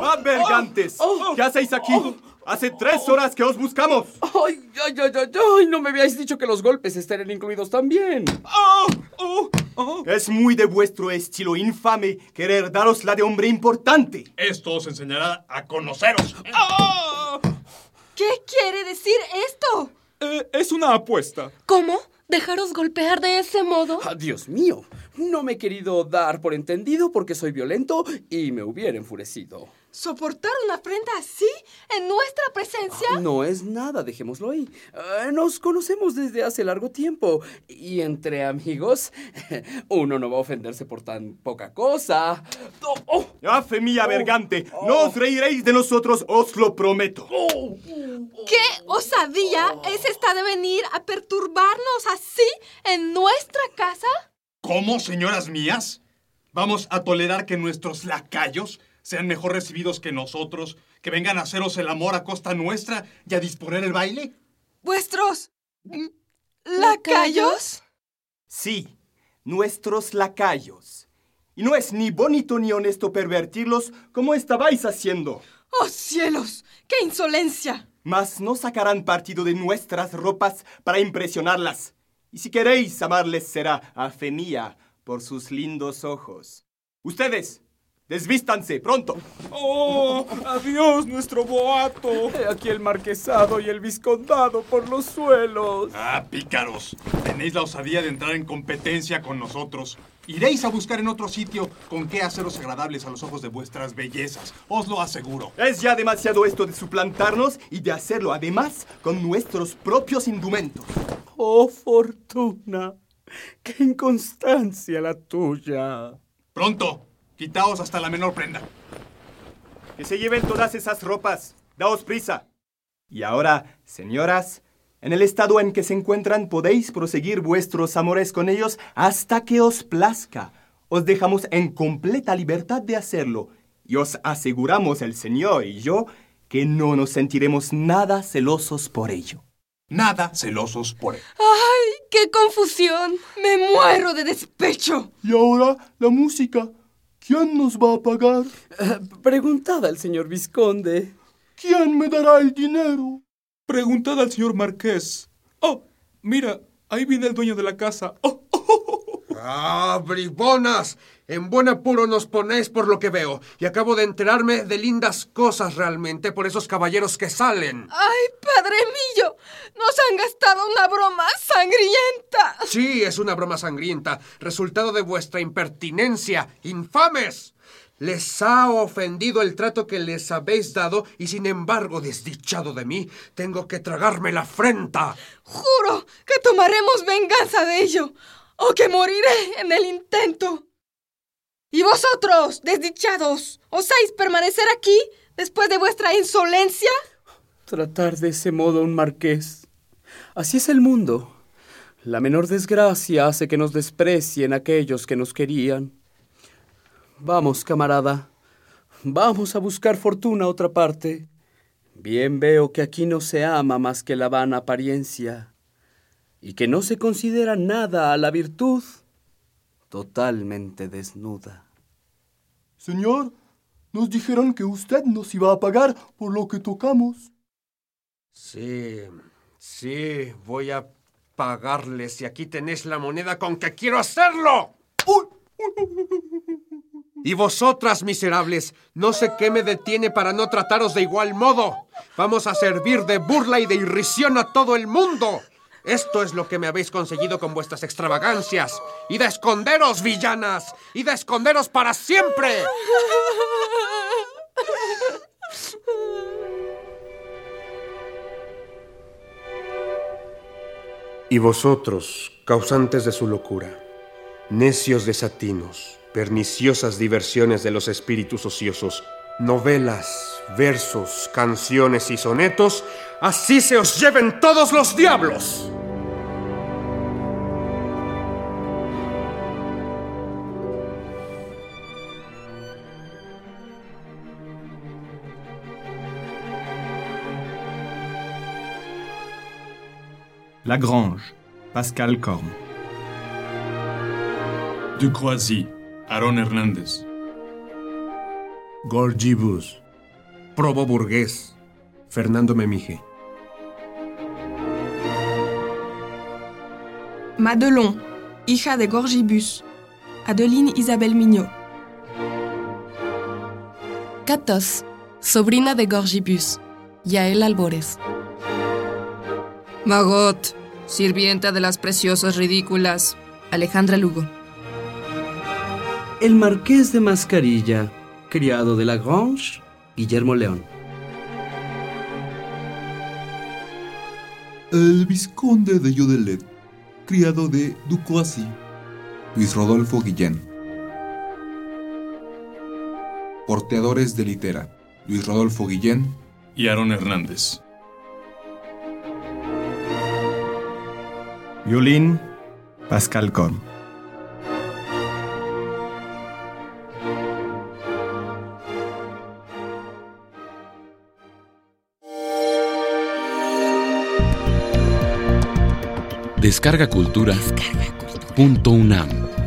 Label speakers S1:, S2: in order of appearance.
S1: ¡Ah, vergantes! ¿Qué hacéis aquí? Hace tres horas que os buscamos.
S2: Ay, ay, ay, ay, ay, no me habíais dicho que los golpes estarían incluidos también.
S1: Es muy de vuestro estilo infame querer daros la de hombre importante.
S3: Esto os enseñará a conoceros.
S4: ¿Qué quiere decir esto?
S5: Eh, es una apuesta.
S4: ¿Cómo? ¿Dejaros golpear de ese modo?
S2: Ah, Dios mío, no me he querido dar por entendido porque soy violento y me hubiera enfurecido.
S4: ¿Soportar una afrenta así? ¿En nuestra presencia?
S2: No es nada, dejémoslo ahí. Eh, nos conocemos desde hace largo tiempo y entre amigos uno no va a ofenderse por tan poca cosa. Oh, oh.
S1: ¡Ah, fe mía, vergante! No os reiréis de nosotros, os lo prometo.
S4: ¿Qué osadía es esta de venir a perturbarnos así en nuestra casa?
S3: ¿Cómo, señoras mías? ¿Vamos a tolerar que nuestros lacayos sean mejor recibidos que nosotros, que vengan a haceros el amor a costa nuestra y a disponer el baile?
S4: ¿Vuestros lacayos?
S1: Sí, nuestros lacayos. Y no es ni bonito ni honesto pervertirlos como estabais haciendo.
S4: ¡Oh cielos! ¡Qué insolencia!
S1: Mas no sacarán partido de nuestras ropas para impresionarlas. Y si queréis amarles será a fe mía por sus lindos ojos. Ustedes, desvístanse pronto.
S5: ¡Oh! ¡Adiós, nuestro boato!
S2: He aquí el marquesado y el viscondado por los suelos.
S3: Ah, pícaros. Tenéis la osadía de entrar en competencia con nosotros. Iréis a buscar en otro sitio con qué haceros agradables a los ojos de vuestras bellezas. Os lo aseguro.
S1: Es ya demasiado esto de suplantarnos y de hacerlo además con nuestros propios indumentos.
S2: Oh, fortuna. Qué inconstancia la tuya.
S3: Pronto. Quitaos hasta la menor prenda.
S1: Que se lleven todas esas ropas. Daos prisa. Y ahora, señoras, en el estado en que se encuentran podéis proseguir vuestros amores con ellos hasta que os plazca. Os dejamos en completa libertad de hacerlo. Y os aseguramos el Señor y yo que no nos sentiremos nada celosos por ello.
S3: Nada celosos por él.
S4: ¡Ay, qué confusión! ¡Me muero de despecho!
S1: Y ahora, la música. ¿Quién nos va a pagar?
S2: Eh, preguntad al señor visconde.
S1: ¿Quién me dará el dinero?
S5: Preguntad al señor Marqués. Oh, mira, ahí viene el dueño de la casa. Oh, oh, oh, oh.
S6: ¡Ah, bribonas! En buen apuro nos ponéis por lo que veo. Y acabo de enterarme de lindas cosas realmente por esos caballeros que salen.
S4: ¡Ay, padre mío! ¡Nos han gastado una broma sangrienta!
S6: Sí, es una broma sangrienta, resultado de vuestra impertinencia. ¡Infames! Les ha ofendido el trato que les habéis dado y sin embargo, desdichado de mí, tengo que tragarme la afrenta.
S4: Juro que tomaremos venganza de ello, o que moriré en el intento. ¿Y vosotros, desdichados, osáis permanecer aquí después de vuestra insolencia?
S2: Tratar de ese modo a un marqués. Así es el mundo. La menor desgracia hace que nos desprecien aquellos que nos querían. Vamos, camarada. Vamos a buscar fortuna a otra parte. Bien veo que aquí no se ama más que la vana apariencia y que no se considera nada a la virtud totalmente desnuda.
S1: Señor, nos dijeron que usted nos iba a pagar por lo que tocamos.
S6: Sí, sí, voy a pagarles y aquí tenéis la moneda con que quiero hacerlo. Y vosotras, miserables, no sé qué me detiene para no trataros de igual modo. Vamos a servir de burla y de irrisión a todo el mundo. Esto es lo que me habéis conseguido con vuestras extravagancias. ¡Y de esconderos, villanas! ¡Y de esconderos para siempre! Y vosotros, causantes de su locura, necios desatinos, perniciosas diversiones de los espíritus ociosos, novelas, versos, canciones y sonetos, así se os lleven todos los diablos.
S7: La Grange, Pascal Corme.
S3: Du Croisy, Aaron Hernández.
S8: Gorgibus.
S6: Probo Burgués. Fernando Memije.
S4: Madelon, hija de Gorgibus. Adeline Isabel Mignot.
S9: Catos, sobrina de Gorgibus. Yael Albores.
S10: Magot, sirvienta de las preciosas ridículas.
S9: Alejandra Lugo.
S2: El marqués de Mascarilla, criado de la Grange, Guillermo León.
S11: El vizconde de Jodelet, criado de Ducoisy, Luis Rodolfo Guillén. Porteadores de litera, Luis Rodolfo Guillén
S3: y Aaron Hernández.
S1: Violín, Pascal Corm.
S12: Descarga Cultura. Punto UNAM.